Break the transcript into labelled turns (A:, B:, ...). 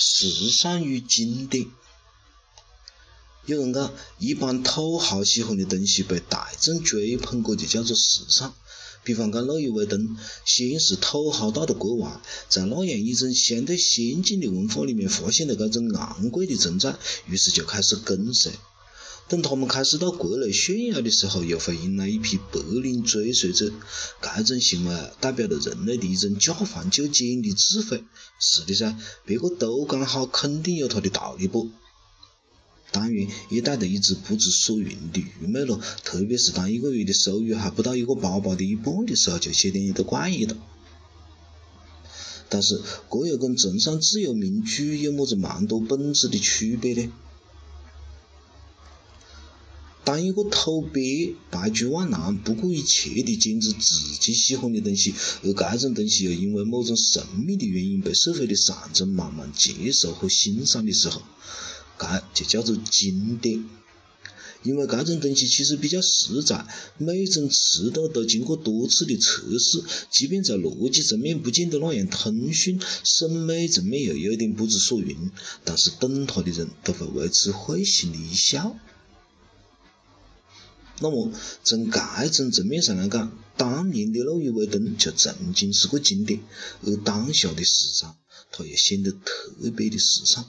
A: 时尚与经典。有人讲，一般土豪喜欢的东西被大众追捧过就叫做时尚。比方讲，路易威登，先是土豪到了国外，在那样一种相对先进的文化里面发现了这种昂贵的存在，于是就开始跟随。等他们开始到国内炫耀的时候，又会迎来一批白领追随者。这种行为代表了人类的一种驾黄就简的智慧。是的噻，别个都讲好，肯定有他的道理不？当然，也带着一只不知所云的愚昧咯。特别是当一个月的收入还不到一个包包的一半的时候，就显得有点怪异了。但是，这又跟崇尚自由民主有么子蛮多本质的区别呢？当一个土鳖排除万难、不顾一切地坚持自己喜欢的东西，而这种东西又因为某种神秘的原因被社会的上层慢慢接受和欣赏的时候，这就叫做经典，因为这种东西其实比较实在，每种尺度都经过多次的测试，即便在逻辑层面不见得那样通顺，审美层面又有点不知所云，但是懂它的人都会为之会心的一笑。那么从这种层面上来讲，当年的路易威登就曾经是个经典，而当下的时尚，它也显得特别的时尚。